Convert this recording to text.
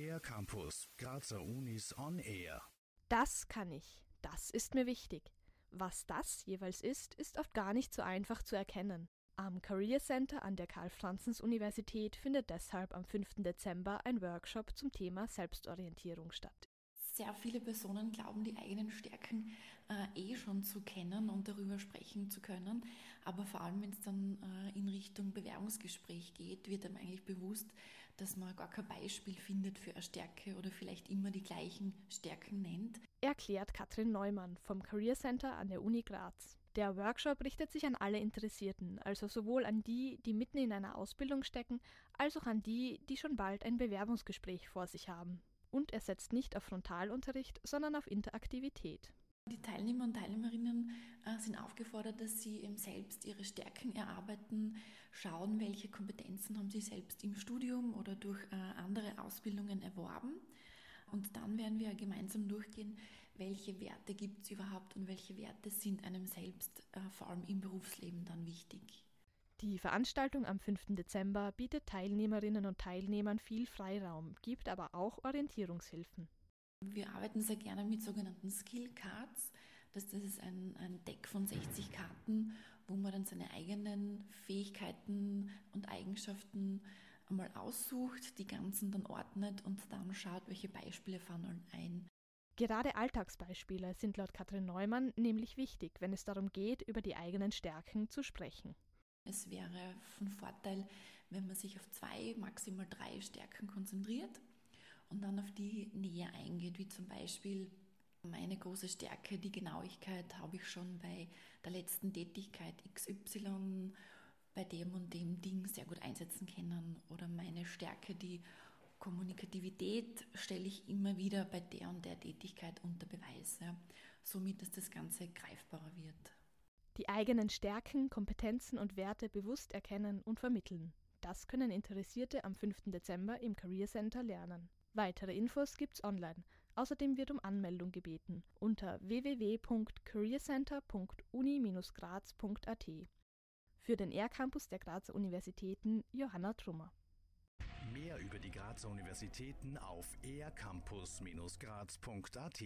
Air Campus, Grazer Unis on Air. Das kann ich. Das ist mir wichtig. Was das jeweils ist, ist oft gar nicht so einfach zu erkennen. Am Career Center an der Karl-Franzens-Universität findet deshalb am 5. Dezember ein Workshop zum Thema Selbstorientierung statt. Sehr viele Personen glauben, die eigenen Stärken äh, eh schon zu kennen und darüber sprechen zu können. Aber vor allem, wenn es dann äh, in Richtung Bewerbungsgespräch geht, wird einem eigentlich bewusst, dass man gar kein Beispiel findet für eine Stärke oder vielleicht immer die gleichen Stärken nennt. Erklärt Katrin Neumann vom Career Center an der Uni Graz. Der Workshop richtet sich an alle Interessierten, also sowohl an die, die mitten in einer Ausbildung stecken, als auch an die, die schon bald ein Bewerbungsgespräch vor sich haben und er setzt nicht auf Frontalunterricht, sondern auf Interaktivität. Die Teilnehmer und Teilnehmerinnen äh, sind aufgefordert, dass sie eben selbst ihre Stärken erarbeiten, schauen, welche Kompetenzen haben sie selbst im Studium oder durch äh, andere Ausbildungen erworben. Und dann werden wir gemeinsam durchgehen, welche Werte gibt es überhaupt und welche Werte sind einem selbst äh, vor allem im Berufsleben dann wichtig. Die Veranstaltung am 5. Dezember bietet Teilnehmerinnen und Teilnehmern viel Freiraum, gibt aber auch Orientierungshilfen. Wir arbeiten sehr gerne mit sogenannten Skill Cards. Das, das ist ein, ein Deck von 60 Karten, wo man dann seine eigenen Fähigkeiten und Eigenschaften einmal aussucht, die ganzen dann ordnet und dann schaut, welche Beispiele fallen ein. Gerade Alltagsbeispiele sind laut Katrin Neumann nämlich wichtig, wenn es darum geht, über die eigenen Stärken zu sprechen. Es wäre von Vorteil, wenn man sich auf zwei, maximal drei Stärken konzentriert und dann auf die näher eingeht, wie zum Beispiel meine große Stärke, die Genauigkeit, habe ich schon bei der letzten Tätigkeit XY bei dem und dem Ding sehr gut einsetzen können. Oder meine Stärke, die Kommunikativität, stelle ich immer wieder bei der und der Tätigkeit unter Beweis. Ja. Somit, dass das Ganze greifbarer wird. Die eigenen Stärken, Kompetenzen und Werte bewusst erkennen und vermitteln. Das können Interessierte am 5. Dezember im Career Center lernen. Weitere Infos gibt's online. Außerdem wird um Anmeldung gebeten unter www.careercenter.uni-graz.at. Für den R-Campus der Grazer Universitäten Johanna Trummer. Mehr über die Grazer Universitäten auf ercampus-graz.at